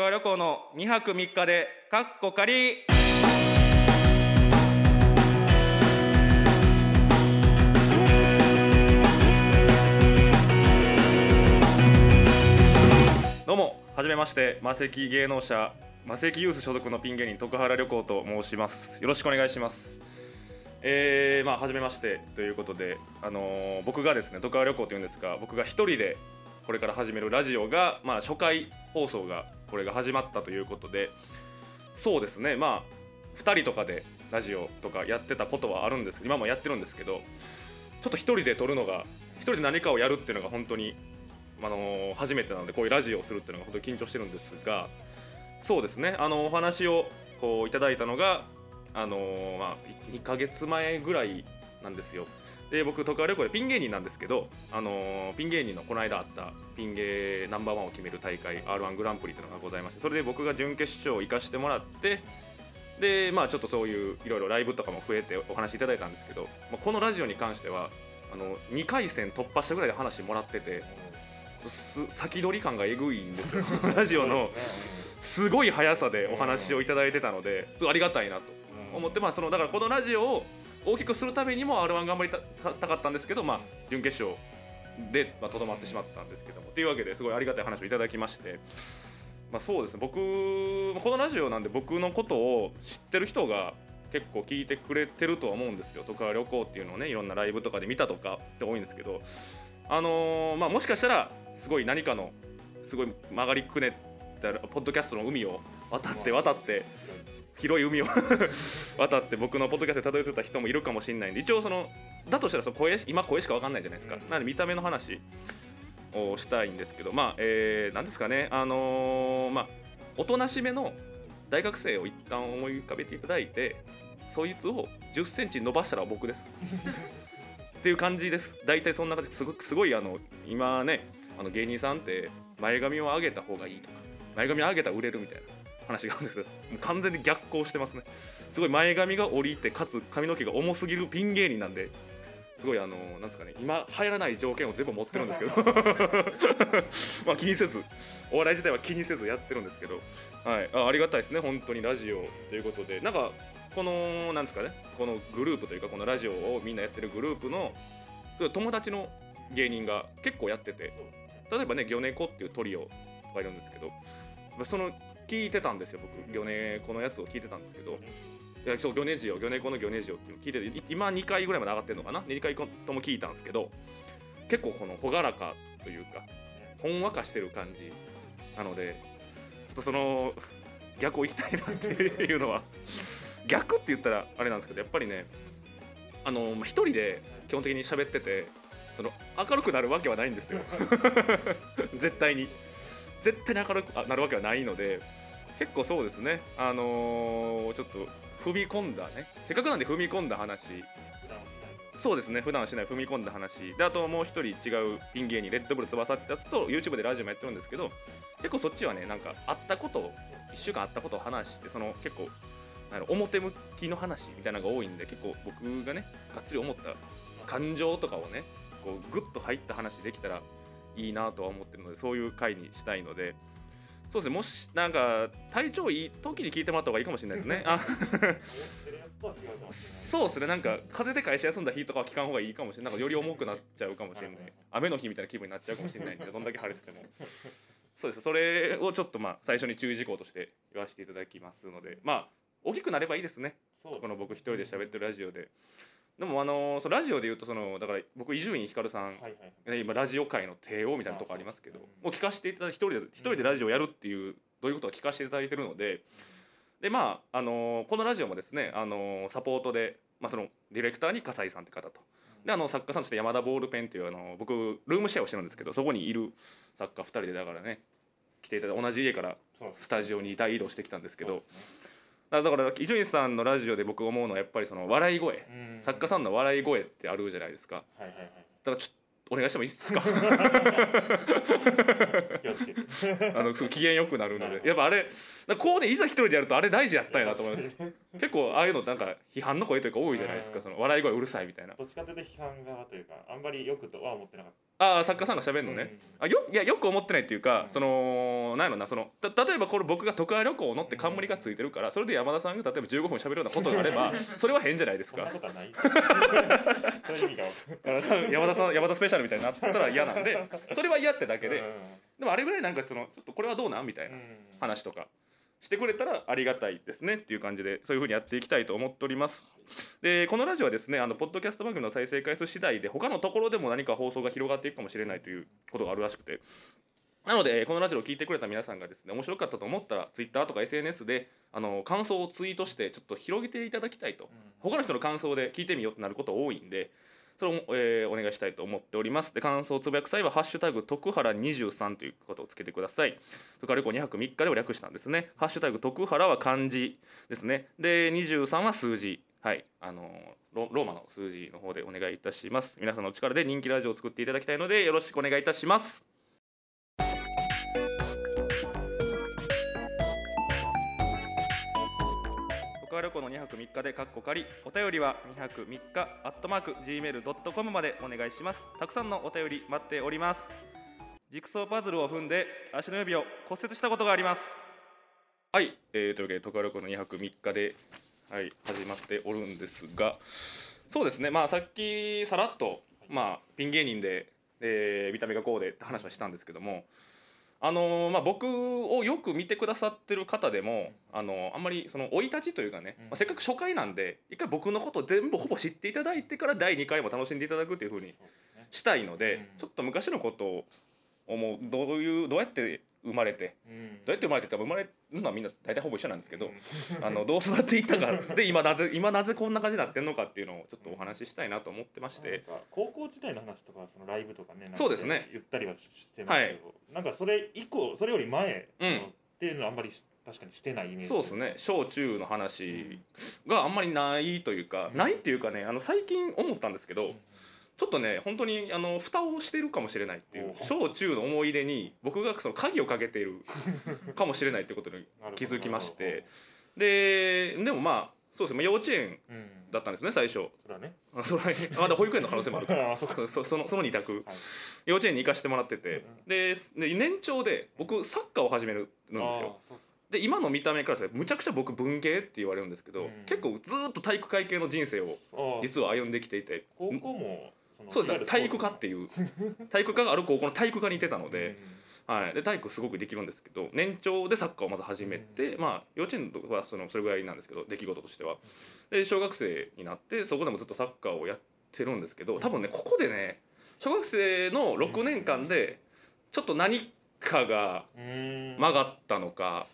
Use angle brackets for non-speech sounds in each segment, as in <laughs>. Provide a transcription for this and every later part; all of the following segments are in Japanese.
川旅行の2泊3日でかっこ仮。どうもはじめまして魔石芸能者魔石ユース所属のピン芸人徳原旅行と申します。よろしくお願いします。えー、まあ初めましてということであのー僕がですね徳原旅行というんですが僕が一人でこれから始めるラジオが、まあ、初回放送がこれが始まったということでそうですねまあ2人とかでラジオとかやってたことはあるんです今もやってるんですけどちょっと1人で撮るのが1人で何かをやるっていうのが本当に、あのー初めてなのでこういうラジオをするっていうのが本当に緊張してるんですがそうですねあのお話をこういただいたのが、あのーまあ、2ヶ月前ぐらいなんですよ。で僕徳川旅行でピン芸人なんですけど、あのーピン芸人のこの間あったピン芸ナンバーワンを決める大会 r 1グランプリというのがございましてそれで僕が準決勝を行かしてもらってでまあちょっとそういういろいろライブとかも増えてお話いただいたんですけど、まあ、このラジオに関してはあの2回戦突破したぐらいで話もらっててす先取り感がえぐいんですよ <laughs> ラジオのすごい速さでお話をいただいてたのですごいありがたいなと思って、まあ、そのだからこのラジオを大きくするためにも r 1頑張りたかったんですけど、まあ、準決勝でまあとど、まってしまったんですけども。というわけですごいありがたい話をいただきまして、まあ、そうですね。僕このラジオなんで僕のことを知ってる人が結構聞いてくれてるとは思うんですよ。徳川旅行っていうのをねいろんなライブとかで見たとかって多いんですけど。あのーまあ、もしかしたらすごい何かのすごい曲がりくねったポッドキャストの海を渡って渡って広い海を <laughs> 渡って僕のポッドキャストでたどり着いた人もいるかもしれないんで一応そのだとしたらその声し今声しか分かんないじゃないですか、なので見た目の話をしたいんですけどまあえー、なんですかね。あのーまあおとなしめの大学生を一旦思い浮かべていただいてそいつを1 0センチ伸ばしたら僕です。<laughs> っていう感じです。大体そんな感じ。すごくすごいあの今ねあの芸人さんって前髪を上げた方がいいとか前髪上げたら売れるみたいな話があるんですけど完全に逆行してますね。すごい前髪が降りてかつ髪の毛が重すぎるピン芸人なんですごいあのなんですかね今流行らない条件を全部持ってるんですけど。<laughs> まあ気にせずお笑い自体は気にせずやってるんですけど。はい。あありがたいですね本当にラジオということで。なんかこのなんですかねこのグループというかこのラジオをみんなやってるグループの友達の芸人が結構やってて例えばね魚猫っていうトリオがいるんですけどその聞いてたんですよ僕。魚猫のやつを聞いてたんですけど。いやそう魚ネジオ魚猫の魚ネジオっていうの聞いて今2回ぐらいまで上がってるのかな？2回とも聞いたんですけど結構この朗らかというかほんわかしてる感じなのでちょっとその逆を言いたいなっていうのは逆って言ったらあれなんですけどやっぱりねあのまあ一人で基本的に喋っててその明るくなるわけはないんですよ。<laughs> 絶対に絶対に明るくなるわけはないので結構そうですね。あのーちょっと踏み込んだね。せっかくなんで踏み込んだ話。そうですね。普段しない踏み込んだ話。であともう一人違うピン芸人レッドブル翼ってやつと YouTube でラジオもやってるんですけど結構そっちはねなんかあったことを1週間あったことを話してその結構なん表向きの話みたいなのが多いんで結構僕がねがっつり思った感情とかをねこうグッと入った話できたらいいなとは思ってるのでそういう回にしたいので。そうですねもしなんか体調いい時に聞いてもらった方がいいかもしれないですね。<laughs> あそうですねなんか風邪で会社休んだ日とかは聞かん方がいいかもしれない。なんかより重くなっちゃうかもしれない。雨の日みたいな気分になっちゃうかもしれないんでどんだけ晴れてても。そうです。それをちょっとまあ最初に注意事項として言わせていただきますので。まあ大きくなればいいですね。この僕一人で喋ってるラジオででもあのそのラジオで言うとそのだから僕伊集院光さん、はいはいね今ラジオ界の帝王みたいなとこありますけどあそうもう聞かせていただいて一人で一人でラジオやるっていうどういうことか聞かせていただいてるのででまああのこのラジオもですねあのサポートで、まあ、そのディレクターに笠井さんって方と。であの作家さんとして山田ボールペンっていうあの僕ルームシェアをしてるんですけどそこにいる作家2人でだからね来ていただいて同じ家からスタジオに大移動してきたんですけどだから伊集院さんのラジオで僕思うのはやっぱりその笑い声。うん。作家さんの笑い声ってあるじゃないですか。はいはいはい。だからちょっとお願いしてもいいですか？<laughs> <laughs> あのすごい機嫌よくなるので。やっぱあれこうねいざ一人でやるとあれ大事やったんやなと思います <laughs> 結構ああいうのなんか批判の声というか多いじゃないですかうん。その笑い声うるさいみたいな。どっちかというと批判側というかあんまりよくとは思ってなかっああ作家さんが喋たるのね、あよいやよく思ってないっていうか、うん。そのなんやろなそのた例えばこれ僕が徳川旅行のって冠がついてるからそれで山田さんが例えば15分喋るようなことがあればそれは変じゃないですそんなかことはない。山田さん山田スペシャルみたいになったら嫌なんで <laughs> それは嫌ってだけで、うんでもあれぐらいなんかそのちょっとこれはどうなん？みたいな話とかしてくれたらありがたいですねっていう感じでそういうふうにやっていきたいと思っております。でこのラジオはですねあのポッドキャスト番組の再生回数次第で他のところでも何か放送が広がっていくかもしれないということがあるらしくて。なのでこのラジオを聞いてくれた皆さんがですね面白かったと思ったら Twitter とか SNS であの感想をツイートしてちょっと広げていただきたいと。他の人の感想で聞いてみようってなること多いんでそれを、えーお願いしたいと思っております。で感想をつぶやく際は「ハッシュタグ徳原23」ということをつけてください。それから旅行2泊3日でを略したんです。ねハッシュタグ徳原は漢字。ですねで23は数字。はい。あのロローマの数字の方でお願いいたします。皆さんのお力で人気ラジオを作っていただきたいのでよろしくお願いいたします。徳川旅行の2泊3日でカッコ仮。お便りは2泊3日アットマーク gmail.com までお願いします。たくさんのお便り待っております。ジグソーパズルを踏んで足の指を骨折したことがあります。はい、えー、というわけで徳川旅行の2泊3日ではい始まっておるんですがそうですね。まあさっきさらっとまあピン芸人で、えー見た目がこうでって話はしたんですけどもあのーまあ、僕をよく見てくださってる方でも、あのーあんまりその生い立ちというかね、うん。まあ、せっかく初回なんで一回僕のことを全部ほぼ知っていただいてから第2回も楽しんでいただくっていうふうにしたいので、うん。ちょっと昔のことを思うどういうどうやって生まれて。うん。どうやって生まれてって生まれるのはみんな大体ほぼ一緒なんですけど、うん。<laughs> あのどう育っていったか。で今なぜ今なぜこんな感じになってんのかっていうのをちょっとお話ししたいなと思ってまして、なんか高校時代の話とかそのライブとかねそうですね。言ったりはしてますけど、なんかそれ以降それより前っていうのはあんまりし確かにしてないイメージ。そうですね。小中の話があんまりないというか、うん。ないっていうかねあの最近思ったんですけど、うんちょっとね本当にあの蓋をしてるかもしれないっていうお小中の思い出に僕がその鍵をかけている <laughs> かもしれないってことに気づきまして。ででもまあそうですね。まあ幼稚園うんだったんですね最初。それはね。あそれはまだ保育園の可能性もあるから。<laughs> あそそのその2択。はい。幼稚園に行かせてもらってて。うんでで年長で僕サッカーを始めるんですよ。で今の見た目からするとむちゃくちゃ僕文系って言われるんですけど、うん。結構ずーっと体育会系の人生を実は歩んできていて。高校もそうですね。体育科っっていう。<laughs> 体育科がある高校の体育科にいてたので,、はい、で体育すごくできるんですけど年長でサッカーをまず始めて、うんまあ幼稚園とかはそのそれぐらいなんですけど出来事としては。で小学生になってそこでもずっとサッカーをやってるんですけど多分ねここでね小学生の6年間でちょっと何かが曲がったのか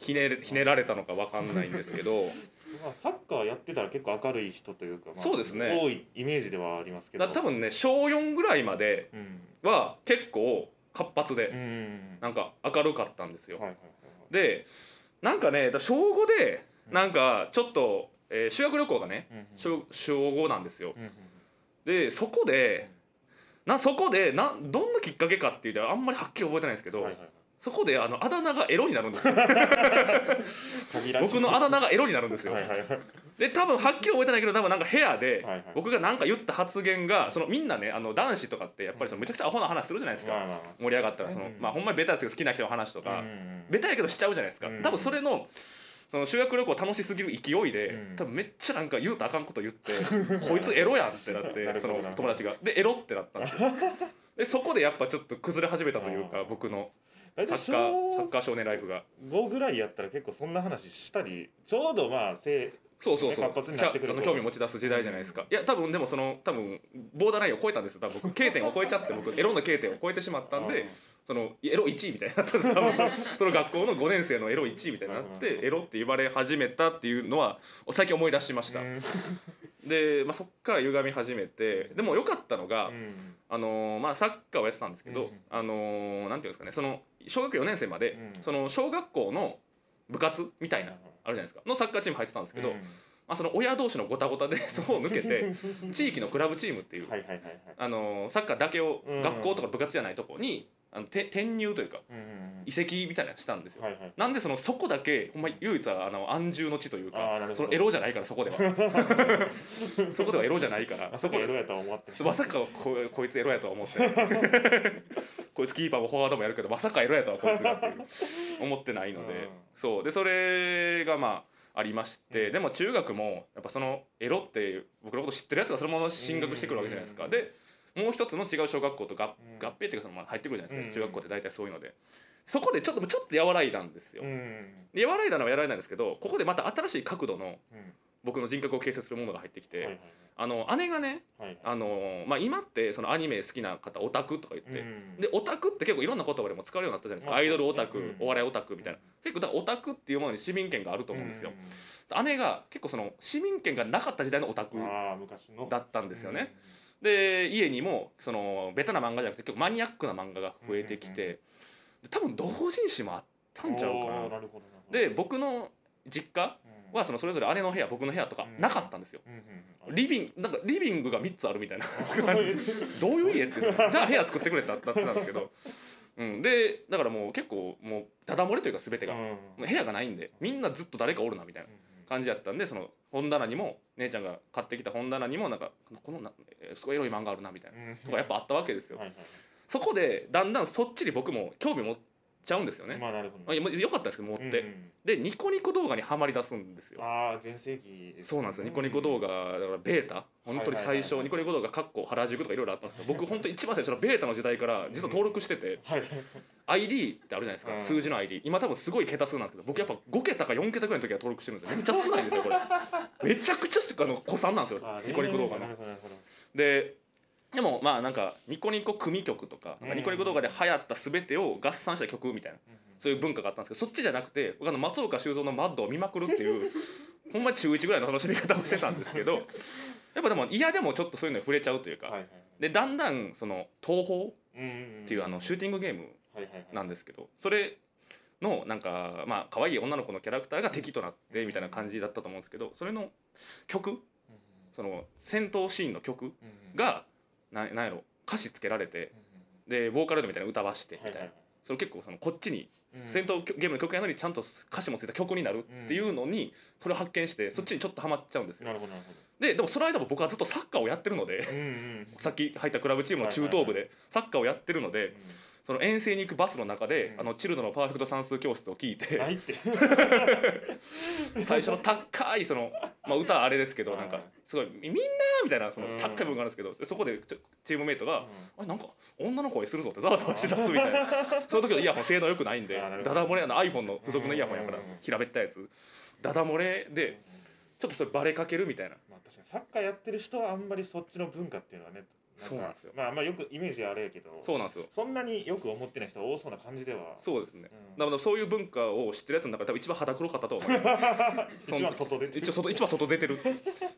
ひねひねられたのか分かんないんですけど <laughs> まあ、サッカーやってたら結構明るい人というか、まあ、そうですね。多いイメージではありますけど。だ多分ね小4ぐらいまでうん。は結構活発うでん。なんか明るかったんですよ。でなんかね小5でうん。なんかちょっと、えー修学旅行がねはい小小5なんですよ。うんうんでそこでなそこでなどんなきっかけかっていうとあんまりはっきり覚えてないんですけど、はいはいはいそこであのあだ名がエロになるんですよ。<laughs> 僕のあだ名がエロになるんですよ。はいで多分はっきり覚えてないけど多分なんか部屋で僕が何か言った発言がそのみんなねあの男子とかってやっぱりそのめちゃくちゃアホな話するじゃないですか、まあまあまあ。盛り上がったらその、うん。まあほんまにベタですけど好きな人の話とか、うんうんベタやけどしちゃうじゃないですか、うん。多分それのその修学旅行楽しすぎる勢いで、うん。多分めっちゃなんか言うとあかんこと言って <laughs> こいつエロやんってなってその友達が。でエロってなったんですよ。でそこでやっぱちょっと崩れ始めたというか僕のサッカーサッ小カー少年ライフが。5ぐらいやったら結構そんな話したりちょうどまあせそうそうそう。活発に興味持ち出す時代じゃないですか、いや多分でもその多分ボーダーラインを超えたんですよ。多分僕。<laughs> K 点を超えちゃって僕。エロの K 点を超えてしまったんでそのエロ1位みたいになったんです多分。<laughs> その学校の5年生のエロ1位みたいになってうんエロって言われ始めたっていうのは最近思い出しました、うんで、まあ、そっから歪み始めてでも良かったのが、うん。あのーまあ、サッカーをやってたんですけど、うん。あのーなんていうんですかねその小学4年生まで、うん。その小学校の部活みたいな、あるじゃないですか。のサッカーチーム入ってたんですけど、うん。まあ、その親同士のごたごたで <laughs> そこを抜けて地域のクラブチームっていう、サッカーだけを、うん。学校とか部活じゃないとこにあのて転入というかうんうんうん。移籍みたいなのしたんですよ、はいはい。なんでそのそこだけほんま唯一はあの安住の地というかそのエロじゃないからそこでは。<laughs> そこではエロじゃないからあそこエロやとは思ってまさかここいつエロやとは思って <laughs> こいつキーパーもフォワードもやるけどまさかエロやとはこいつがっ思ってないので、うん。そう。でそれがまあありまして、うん。でも中学もやっぱそのエロって僕のこと知ってるやつがそのまま進学してくるわけじゃないですか、うん。でもう一つの違う小学校と合,、併っていうかそのまあ入ってくるじゃないですか、うん。中学校って大体そういうので。そこでちょっとちょっと和らいだんですよ、和らいだのは和らいだんですけどここでまた新しい角度のうん。僕の人格を形成するものが入ってきて、あの姉がねあの、まあ、今ってそのアニメ好きな方オタクとか言って、うん。でオタクって結構いろんな言葉でも使うようになったじゃないですか、まあアイドルオタク、お笑いオタクみたいな。結構だからオタクっていうものに市民権があると思うんですよ、姉が結構その市民権がなかった時代のオタクだったんですよね、で家にもそのベタな漫画じゃなくて結構マニアックな漫画が増えてきて、多分同人誌もあったんちゃうかな。で僕の実家うん。はそのそれぞれ姉の部屋僕の部屋とかなかったんですよ、リビングなんかリビングが3つあるみたいなどういう家ってじゃあ部屋作ってくれってなってたんですけど、うん、でだからもう結構もうダダ漏れというか全てが、部屋がないんでみんなずっと誰かおるなみたいな感じやったんでその本棚にも姉ちゃんが買ってきた本棚にもなんかこのなえーすごいエロい漫画あるなみたいなうん。とかやっぱあったわけですよ、はいはいそこでだんだんそっちに僕も興味持っちゃうんですよね、まあなるほどまあ、よかったんですけど持って、うんうんでニコニコ動画にはまり出すんですよ。ああ全盛期そうなんですよ。ニコニコ動画だからベータ。本当に最初ニコニコ動画かっこ原宿とかいろいろあったんですけど僕本当に一番最初のベータの時代から実は登録してて。はい ID ってあるじゃないですか、うん。数字の ID 今多分すごい桁数なんですけど僕やっぱ5桁か4桁ぐらいの時は登録してるんですよ。めっちゃ少ないんですよこれ。<laughs> めちゃくちゃあの古参なんですよニコニコ動画の。なるほどなるほど。ででもまあなんかニコニコ組曲とかなん。かニコニコ動画で流行った全てを合算した曲みたいなそういう文化があったんですけどそっちじゃなくて僕あの松岡修造の「マッド」を見まくるっていう <laughs> ほんまに中1ぐらいの楽しみ方をしてたんですけどやっぱでも嫌でもちょっとそういうのに触れちゃうというか、はいはいでだんだんその東宝っうんうんていうあのシューティングゲームなんですけどそれのなんかまあ可愛い女の子のキャラクターが敵となってみたいな感じだったと思うんですけどそれの曲？その戦闘シーンの曲？がななんやろ？歌詞つけられてうんでボーカロイドみたいなの歌わしてみたいな、それ結構そのこっちにうん。戦闘ゲームの曲やのにちゃんと歌詞もついた曲になるっていうのにそれを発見してそっちにちょっとハマっちゃうんですよ。ででもその間も僕はずっとサッカーをやってるのでさっき入ったクラブチームの中等部でサッカーをやってるのでその遠征に行くバスの中でうん。あのチルドのパーフェクト算数教室を聞いてないって。<laughs> 最初の高いその、まあ、歌はあれですけどはいなんかすごいみんなみたいなそのうん。高い部分があるんですけどそこでチームメイトがうん「あれなんか女の声するぞ」ってざわざわしだすみたいな。<laughs> その時のイヤホン性能良くないんでダダ漏れあの iPhone の付属のイヤホンやから平べったいやつ。ダダ漏れでちょっとそれバレかけるみたいな。まあ確かにサッカーやってる人はあんまりそっちの文化っていうのはねかそう。なんですよまあまあよくイメージはあれやけどそうなんですよ。そんなによく思ってない人は多そうな感じでは。そうですね。うん。だからそういう文化を知ってるやつの中で多分一番肌黒かったと思います <laughs> 一番外出てる。一応外一番外出てる。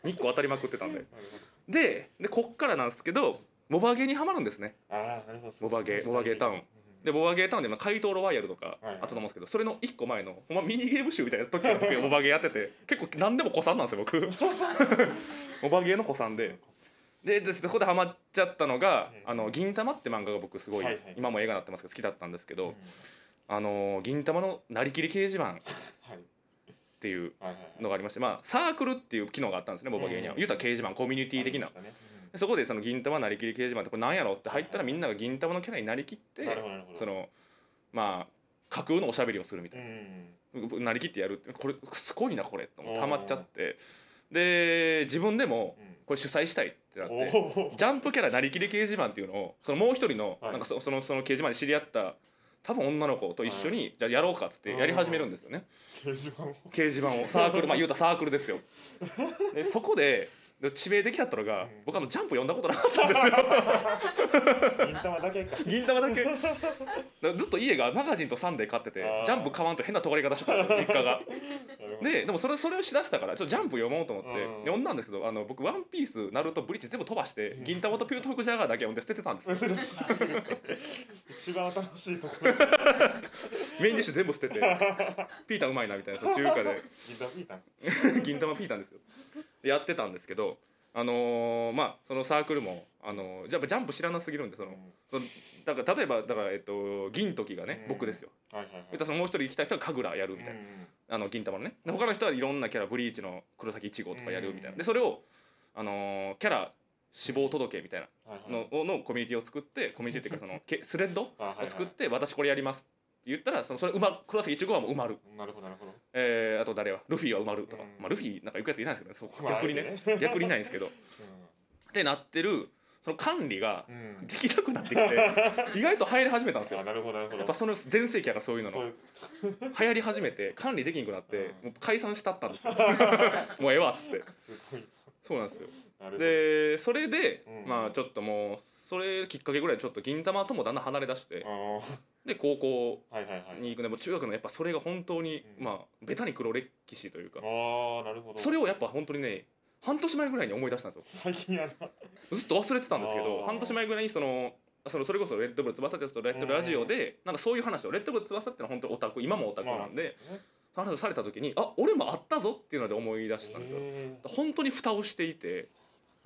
日光当たりまくってたんで。<laughs> ででこっからなんですけどモバゲーにはまるんですね。どああなるほど。モバゲーモバゲータウン。でモバゲータウンでまあ怪盗ロワイヤルとかあったと思うんですけどそれの一個前のほんまミニゲーム集みたいな時は僕モバゲーやってて結構何でも古参なんですよ僕。<laughs> モバゲーの古参でででそこでハマっちゃったのが「あの銀魂」って漫画が僕すごいはいはい。今も映画になってますけど好きだったんですけうん。どあの銀魂のなりきり掲示板はい。っていうのがありましてまあサークルっていう機能があったんですねモバゲーにはうん言うたら掲示板コミュニティ的な。ね。でそこでその銀魂なりきり掲示板ってこれなんやろ？って入ったらみんなが銀魂のキャラになりきってそのまあ架空のおしゃべりをするみたいうん。な、なりきってやるってこれすごいなこれ。と思ってハマっちゃって。で自分でもうん。これ主催したい。ってなっておおジャンプキャラなりきり掲示板っていうのをそのもう一人のはい。なんかそそのその掲示板で知り合った多分女の子と一緒にじゃあやろうかっつってやり始めるんですよね。掲示板を。掲示板を。サークルまあ言うたらサークルですよ。<laughs> でそこでで致命的だったのが、うん。僕あのジャンプ読んだことなかったんですよ。銀玉だけか。銀玉だけ。ずっと家がマガジンとサンデー買っててジャンプ買わんと変な尖り方してたんですよ <laughs> 実家が。ででもそれそれをしだしたからちょっとジャンプ読もうと思ってうん。読んだんですけどあの僕「ワンピースナルトブリッジ全部飛ばしてうん。銀玉とピュートフクジャガーだけ読んで捨ててたんですよ。<laughs> 一番新しいところ。<laughs> メインディッシュ全部捨ててピータンうまいなみたいな中華で。銀玉ピータン銀玉ピータンですよ。でやってたんですけどあのーまあそのサークルもあのーやっぱジャンプ知らなすぎるんでそのそのだから例えばだからえっと銀時がね、うん。僕ですよ。はいはいはい。そのもう一人行きたい人は神楽やるみたいな、あの銀玉のね。で他の人はいろんなキャラブリーチの黒崎一号とかやるみたいな、うんでそれをあのーキャラ死亡届みたいなののコミュニティを作ってコミュニティっていうかその <laughs> けスレッドを作って私これやります言ったらそのそれ埋まる黒崎一号はもう埋まる、なるほどなるほど。えーあと誰は？ルフィは埋まるとか、うん。まあ、ルフィなんか行くやついないんですけどねそうまあ逆にね。あえて逆にいないんですけど。ってなってるその管理がうん。うんできなくなってきて <laughs> 意外と入り始めたんですよ。あなるほどなるほど。やっぱその全盛期やからそういうのの。流行り始めて管理できんくなってうん。もう解散したったんですよ。<laughs> もうええわっつって。そうなんですよ。でそれでうん。まあちょっともうそれきっかけぐらいでちょっと銀玉ともだんだん離れ出して。あで高校に行くねもう中学のやっぱそれが本当にうん。まあベタに黒歴史というか。ああなるほど。それをやっぱ本当にね半年前ぐらいに思い出したんですよ。最近やな。<laughs> ずっと忘れてたんですけど半年前ぐらいにそのそのそれこそレッドブル翼ってやつとレッドラジオでなんかそういう話をレッドブル翼ってのは本当にオタク今もオタクなんでまあ話をされた時にあ俺もあったぞっていうので思い出したんですよ。へ本当に蓋をしていて。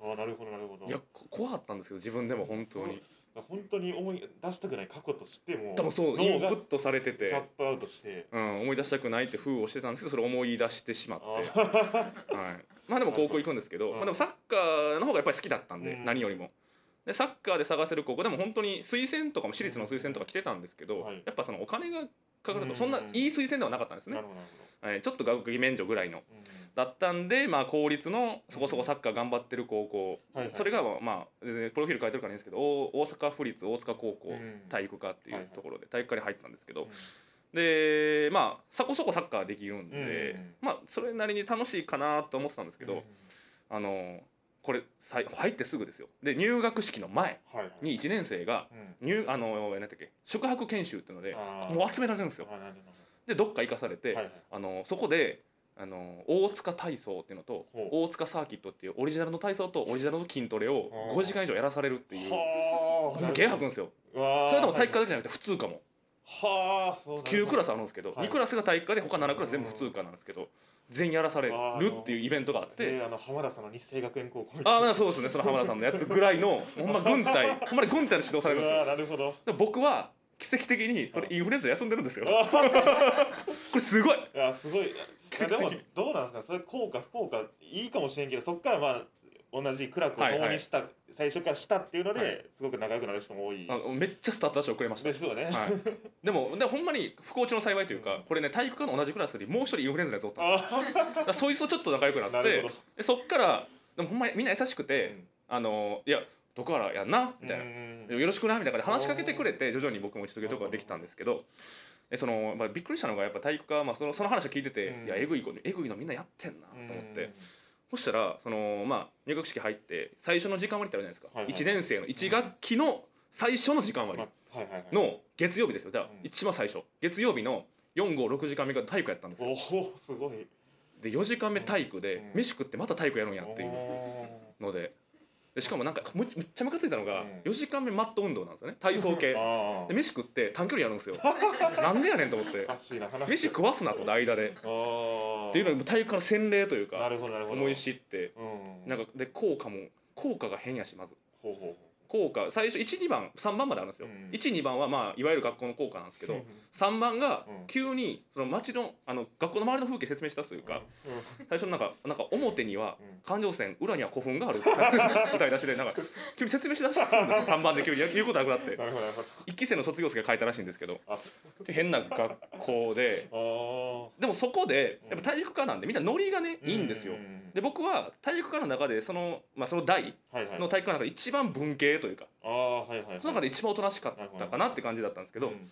ーあーなるほどなるほど。いやこ怖かったんですよ自分でも本当に本当に思い出したくない過去としても多分そうインプットされてシャッて、トアウトしてうん、思い出したくないって封をしてたんですけどそれを思い出してしまって、あ <laughs> はい、まあでも高校行くんですけど、うん。まあ、でもサッカーの方がやっぱり好きだったんで、うん。何よりも。でサッカーで探せる高校でも本当に推薦とかも私立の推薦とか来てたんですけど、はい。やっぱそのお金がかかるうん。とそんないい推薦ではなかったんですね。はい、ちょっと学費免除ぐらいのだったんで、まあ、公立のそこそこサッカー頑張ってる高校、はいはい。それがまあプロフィール書いてるからいいんですけど大大阪府立大塚高校うん。体育科っていはいうはいところで体育科に入ったんですけど、うんでまあそこそこサッカーできるんで、うん。まあそれなりに楽しいかなと思ってたんですけど、うん。あのこれ入ってすぐですよ。で入学式の前はいはい。に1年生がうん。入あの何だっけ宿泊研修っていうのでもう集められるんですよ。でどっか行かされて、どはいはい。あのそこであの大塚体操っていうのと大塚サーキットっていうオリジナルの体操とオリジナルの筋トレをあー5時間以上やらされるっていうゲー吐くんですよ。それでも体育科だけじゃなくて普通科も。はあそう9クラスあるるんですけどはい。2クラスが体育科で他7クラス全部普通科なんですけど全員やらされるっていうイベントがあって。であの浜田さんの日生学園高校ああまあそうですね。その浜田さんのやつぐらいのほんま軍隊ほんまに軍隊で指導されるんですよ。なるほど。僕は奇跡的にそれインフルエンザで休んでるんですよ。あ <laughs> これすごい。いやすごい。い奇跡的。やでもどうなんですか？それ効果不効果いいかもしれんけどそこからまあ同じ苦楽を共にした、最初からしたっていうので、はい。すごく仲良くなる人も多い。あのめっちゃスタートダッシュ遅れました。ですよね、はい、でもでもほんまに不幸中の幸いというかこれね体育科の同じクラスにもう一人インフルエンザのやつおったんですそいつとちょっと仲良くなってそっからでもほんまにみんな優しくて、うん。あのいやどこからやんなみたいな、うんよろしくなみたいな感じで話しかけてくれて徐々に僕も打ち解けるとこができたんですけど。えその、まあ、びっくりしたのがやっぱ体育科、まあ、そのその話を聞いてて、うん。いやえぐい子えぐいのみんなやってんなとうん思って、そしたらその、まあ、入学式入って最初の時間割ってあるじゃないですか、はいはい1年生の1学期の最初の時間割の月曜日ですよ。じゃあ、うん。一番最初。月曜日の456時間目が体育やったんですよ。おおすごい。で4時間目体育でうん。飯食ってまた体育やるんやっていうのででしかもなんかむっちゃムカついたのがうん。4時間目マット運動なんですよね。体操系。<laughs> あで飯食って短距離やるんですよ。<laughs> なんでやねんと思って。飯食わすなと間で。っていうのが体育から洗礼というなか思い知って。うん。なんかで効果も効果が変やしまず。効果最初12番3番まであるんですよ、うん。12番はまあいわゆる学校の効果なんですけうど、3番がうん。急にその街のあの学校の周りの風景説明したというか、うん。最初なんかなんか表にはうん環状線裏には古墳がある。<laughs> 歌い出しでなんか急に説明しだすんですよ。3番で急に言うことなくなって。なるほどなるほど。1期生の卒業生が書いたらしいんですけど。変な学校で。そでもそこでやっぱ体育科なんでみんなノリがねういいんですよ。ううで僕は体育科の中でその,、まあ、その代の体育科の中で一番文系というか。ああはいはいはい。その中で一番おとなしかったかなって感じだったんですけど、うん。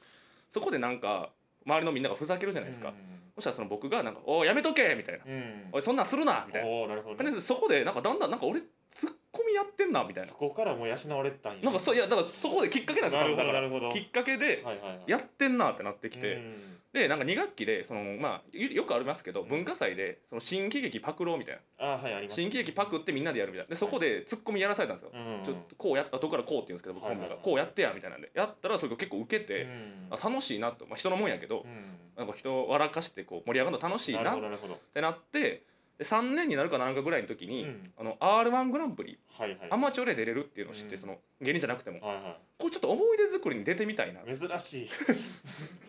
そこでなんか周りのみんながふざけるじゃないですか、うんそしたらその僕がなんか「おいやめとけ!」みたいなうん「おいそんなんするな!」みたいななるほどでそこでなんかだんだんなんか俺ツッコミやってんなみたいな。そこからもう養われてたんや。なんかそういやだからそこできっかけなんですよなるほどだからなるほど。きっかけではいはいはい。やってんなってなってきて、うん。でなんか2学期でそのまあよよくありますけど文化祭でその新喜劇パクろうみたいな。あはいあります新喜劇パクってみんなでやるみたいな。でそこでツッコミやらされたんですよ、うんちょっとこうやったどこからこうって言うんですけど僕はいはい。こうやってやみたいなんで。やったらそれが結構受けて、うん。あ楽しいなと、まあ、人のもんやけど、うん。なんか人を笑かしてこう盛り上がるの楽しいなっなるほどなるほど。てなってで3年になるかなんかぐらいの時に、うん。あの r 1グランプリはいはい。アマチュアで出れるっていうのを知って、うん。その芸人じゃなくても。はいはこれちょっと思い出作りに出てみたいな。い珍しい。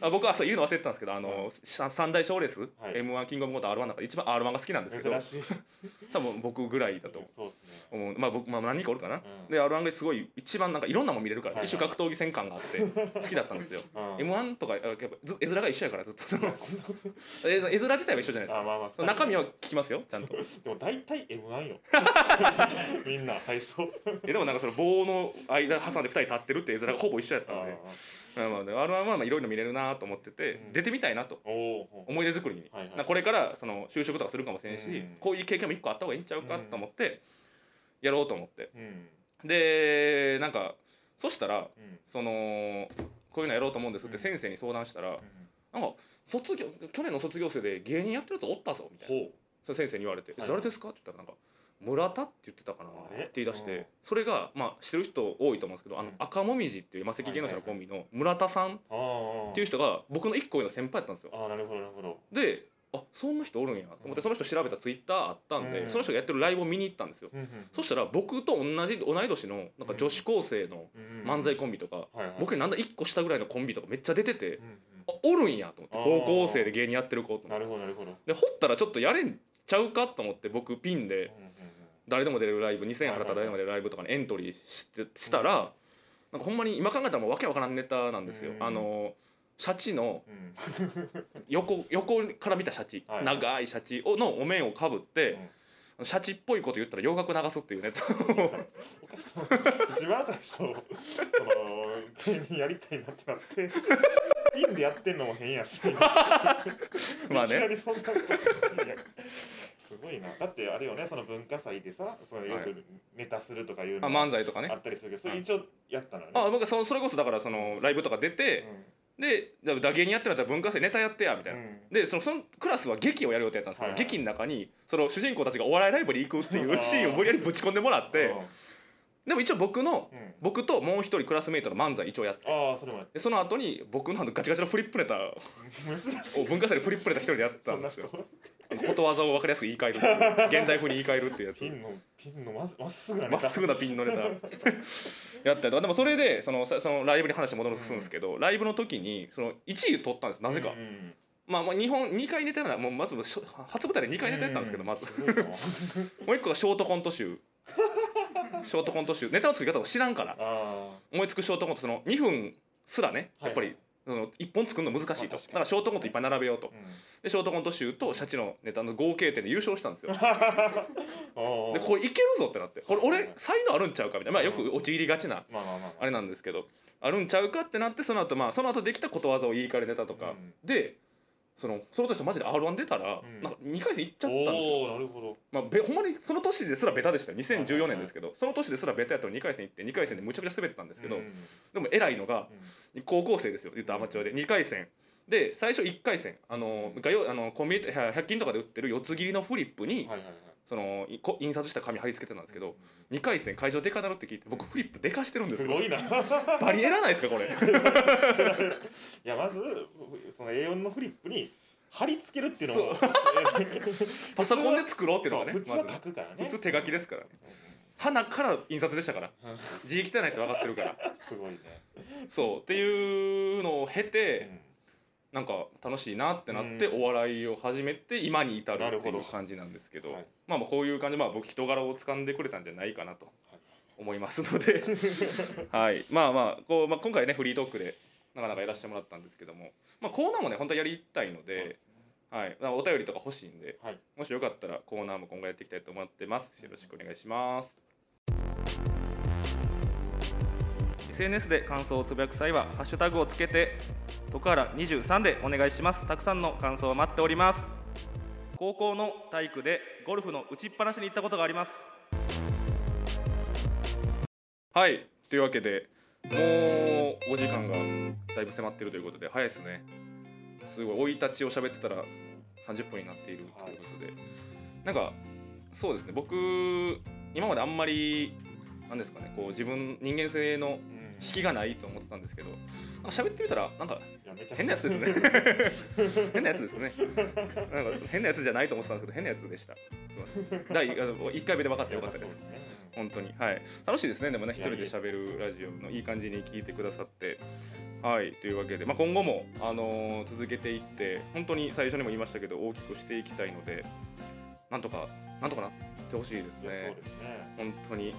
あ僕はそう言うの忘れてたんですけどあの、さ三大賞レース、はい。m 1キングオブコント r 1の中で一番 r 1が好きなんですけど。珍しい。多分僕ぐらいだと <laughs> そうね。思う。まあ僕、まあ、何人かおるかな、うん。で r 1がすごい一番なんかいろんなもん見れるから、はいはい一種格闘技戦感があって好きだったんですよ。<laughs> うん。m 1とかやっぱず絵面が一緒やからずっとその絵 <laughs> 絵面自体は一緒じゃないですか。あまあまあ中身は聞きますよちゃんと。<laughs> でも大体 M1 よ。<laughs> みんな最初。えでもなんかその棒の間挟んで2人立ってるって絵面がほぼ一緒やったので。まあまあで R1 はまあいろいろ見れるなと思ってて、うん。出てみたいなと。思い出作りに、はいはい。これからその就職とかするかもしれんし、うん。こういう経験も一個あった方がいいんちゃうかと思ってやろうと思って。うん。でなんかそしたらうん。そのこういうのやろうと思うんですって先生に相談したら、なんか卒業去年の卒業生で芸人やってるやつおったぞみたいな。ほその先生に言われて「はい誰ですか?」って言ったらなんか「村田」って言ってたかなって言い出して、うん。それがまあ知ってる人多いと思うんですけど、あのうん。赤もみじっていう魔石芸能者のコンビの村田さんっていう人が僕の一個上の先輩だったんですよ。ああなるほどなるほど。であそんな人おるんやと思ってその人調べたツイッターあったんで、うん。その人がやってるライブを見に行ったんですよ、そしたら僕と同じ同い年のなんか女子高生のうん漫才コンビとか、僕になんだ1個下ぐらいのコンビとかめっちゃ出てて、うんあおるんやと思って高校生で芸人やってる子と思って。るほどなるほど。で掘ったらちょっとやれんちゃうかと思って僕ピンで誰でも出れるライブ2000円払ったら誰でも出れるライブとかにエントリーしてしたら、なんかほんまに今考えたらもうわけわからんネタなんですよ、うん。あのシャチのうん。横横から見たシャチ、はい長いシャチをのお面をかぶって、シャチっぽいこと言ったら洋楽流すっていうネタを。一番最初その芸人やりたいなってなってピンでやってんのも変やし。<laughs> まあいきなねりそんなことすごいな。だってあれよねその文化祭でさそのよはい。くネタするとかいうあの漫才とかね。あったりするけどそれ一応やったのよね。あ僕はそそれこそだからそのライブとか出て、でじゃあ芸人やってるんだったら文化祭ネタやってやみたいな、うん。でそのそのクラスは劇をやる予定だったんですけど、はいはい劇の中にその主人公たちがお笑いライブに行くっていうシーンを無理やりぶち込んでもらってでも一応僕のうん。うん僕ともう一人クラスメイトの漫才一応やって。ああそれもやっでその後に僕のガチガチのフリップネタを <laughs> 文化祭でフリップネタ一人でやったそんですよ。ことわざを分かりやすく言い換える <laughs> 現代風に言い換えるっていうやつ。ピンのピンのまっすぐなまっすぐなピンのネタ。<laughs> やった。りとかでもそれでそのさそのライブに話戻るんですけど、ライブの時にその1位取ったんですなぜか、うんうんまあまあ日本2回ネタやなもうまず初舞台で2回ネタやったんですけど、うまずもう一個がショートコント集 <laughs> ショートコント集。ネタの作り方を知らんから。あ思いつくショートコントその2分すらねやっぱり、はいその1本作るの難しいと、だからショートコントいっぱい並べようと。あ、うん。でショートコント集とシャチのネタの合計点で優勝したんですよ。<laughs> でこれいけるぞってなって。これ俺才能あるんちゃうかみたいな。まあよく陥りがちなまあれなんですけど。あるんちゃうかってなってその後まあその後できたことわざを言い換えるネタとか、うん。でそのその年マジで R1 出たら、うん。なんか2回戦行っちゃったんですよ。なるほど。まあ、べほんまにその年ですらベタでしたよ2014年ですけど、その年ですらベタやったの2回戦行って2回戦でむちゃくちゃ滑ってたんですけど、うん。でも偉いのがうん。高校生ですよ言ったらアマチュアで。2回戦。で最初1回戦あのがよあのコンビニ100均とかで売ってる四つ切りのフリップに、はいはいはいそのいこ印刷した紙貼り付けてたんですけど2回戦会場でかなるって聞いて僕フリップでかしてるんですよ。すごいな。バリエらないですかこれ。<laughs> いやまずその A4 のフリップに貼り付けるっていうのも。<laughs> パソコンで作ろうっていうのがね普通は書くからね。普通手書きですから。花から印刷でしたから。<laughs> 字汚いって分かってるから。すごいね。そうっていうのを経うて、んなんか楽しいなってなって、うん。お笑いを始めて今に至るっていう感じなんですけどはい。まあまあこういう感じまあ僕人柄を掴んでくれたんじゃないかなとはい。思いますので。<laughs> はい。まあまあこう、まあ、今回ねフリートークでなかなかやらせてもらったんですけども、まあ、コーナーもね本当はやりたいのでですね。はい、お便りとか欲しいんで、はい。もしよかったらコーナーも今後やっていきたいと思ってます。よろしくお願いします SNS で感想をつぶやく際はハッシュタグをつけて徳原23でお願いします。たくさんの感想を待っております。高校の体育でゴルフの打ちっぱなしに行ったことがあります。はい。というわけでもうお時間がだいぶ迫ってるということで早いですね。すごい生い立ちを喋ってたら30分になっているということで、なんかそうですね。僕今まであんまりなんですかねこう自分人間性のうん。引きがないと思ってたんですけど喋ってみたらなんか変なやつですね。<laughs> 変なやつですね。なんか変なやつじゃないと思ってたんですけど変なやつでした。第あの1回目で分かってよかったです。本当に。はい。楽しいですねでもね一人で喋るラジオのいい感じに聞いてくださって。はいというわけで、まあ、今後も、あのー続けていって本当に最初にも言いましたけど大きくしていきたいのでなんとかなんとかなってほしいですね。ね。本当に。は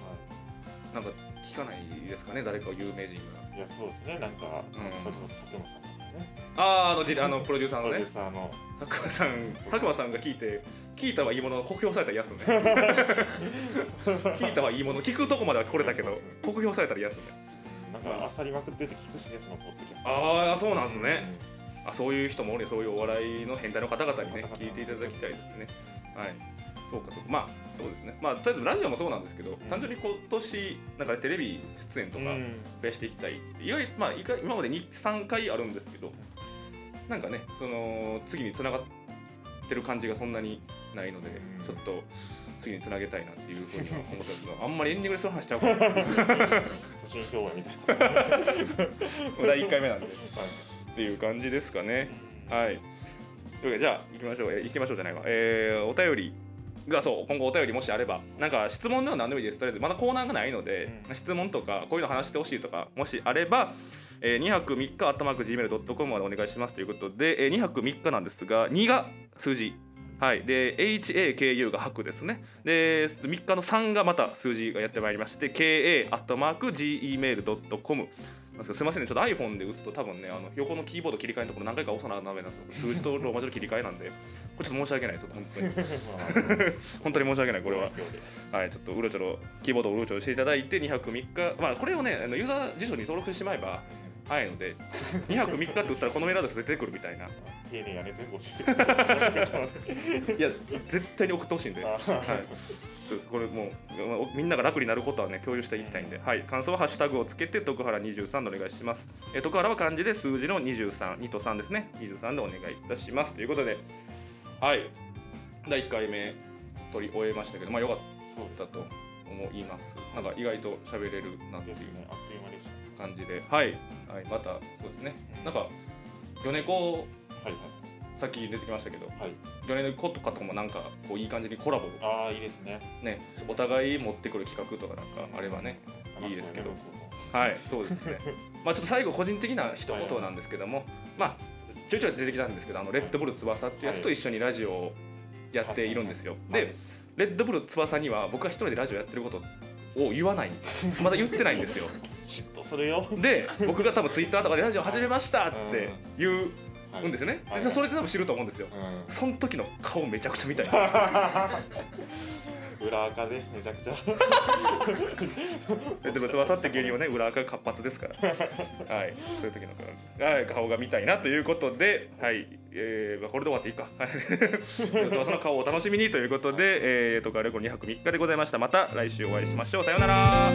なんか聞かないですかね誰か有名人が。いいやそうですね。なんかうん。佐久間さんあああのじあのプロデューサーのね。ューサーの。白馬さん白馬さんが聞いて聞いたはいいもの酷評されたら嫌っすね。<laughs> 聞いたはいいもの聞くとこまでは来れたけど酷評されたら嫌っすね。なんかあさりまくってて聞くしねそのポッドキャストああそうなんですね、あそういう人もおるそういうお笑いの変態の方々にね聞いていただきたいですね。はいそうかそうか。まあそうですね。まあとりあえずラジオもそうなんですけど、単純に今年なんかテレビ出演とかうん。増やしていきたいって意外まあ今まで23回あるんですけどなんかねその次に繋がってる感じがそんなにないので、うん。ちょっと次につなげたいなっていうふうには思ったんですけど <laughs> あんまりエンディングでそういう話しちゃうから表演みたい <laughs> な第1回目なんではい。っていう感じですかね。はい。というわけでじゃあ行きましょう、えー行きましょうじゃないわ。えーお便りがそう今後お便りもしあればなんか質問では何でもいいです。とりあえずまだコーナーがないので、うん。質問とかこういうの話してほしいとかもしあれば、えー2泊3日あったまく Gmail.com までお願いしますということで、えー2泊3日なんですが2が数字。はい、で HAKU が泊ですね。で3日の3がまた数字がやってまいりまして KA.gmail.com なんですけどすみませんね、ちょっと iPhone で打つと多分ね、あの横のキーボード切り替えのところ何回か押さなダメなんですよ。数字とローマ字の切り替えなんで、これちょっと申し訳ないです、本当に。<laughs> <laughs> 本当に申し訳ない、これは。はい、ちょっとうろちょろ、キーボードをうろちょろしていただいて、2泊3日、まあこれをね、あのユーザー辞書に登録してしまえば、早いので、<laughs> 2泊3日って打ったらこのメールアドレス出てくるみたいな。丁寧やね全部教えていや、絶対に送ってほしいんで。あはい、そうですこれもうまあみんなが楽になることはね共有していきたいんで、はい、感想はハッシュタグをつけて徳原23でお願いします。え徳原は漢字で数字の23、2と3ですね、23でお願いいたします。ということで、はい、第1回目取り終えましたけど、まあよかったと思います。なんか意外と喋れるなっていう。ね。あっという間でした感じで、はい、はい、またそうですね、なんか米子はいさっき出てきましたけど、はい。はい米子とかともなんかこういい感じにコラボ。ああいいですね。ね、お互い持ってくる企画とかなんかあればね、いいですけど。はい、そうですね。<laughs> まあちょっと最後個人的な一言なんですけども、まあちょいちょい出てきたんですけど、あのレッドブル翼っていうやつと一緒にラジオをやっているんですよ。はい。で、レッドブル翼には僕は一人でラジオやってることを言わない、まだ言ってないんですよ。嫉妬するよで、僕が多分ツイッターとかでラジオ始めましたって言うはいんですよね。はいでそれで多分知ると思うんですよ。うんその時の顔めちゃくちゃ見たい。<laughs> 裏垢でめちゃくちゃレッドブル翼って芸人はね、裏垢が活発ですから。<laughs> はい、そういう時の顔はい顔が見たいなということで、はい、えーまあこれで終わっていいか。はい、<laughs> 翼の顔をお楽しみにということで、えー、とかレコ2泊3日でございました。また来週お会いしましょう。さようなら。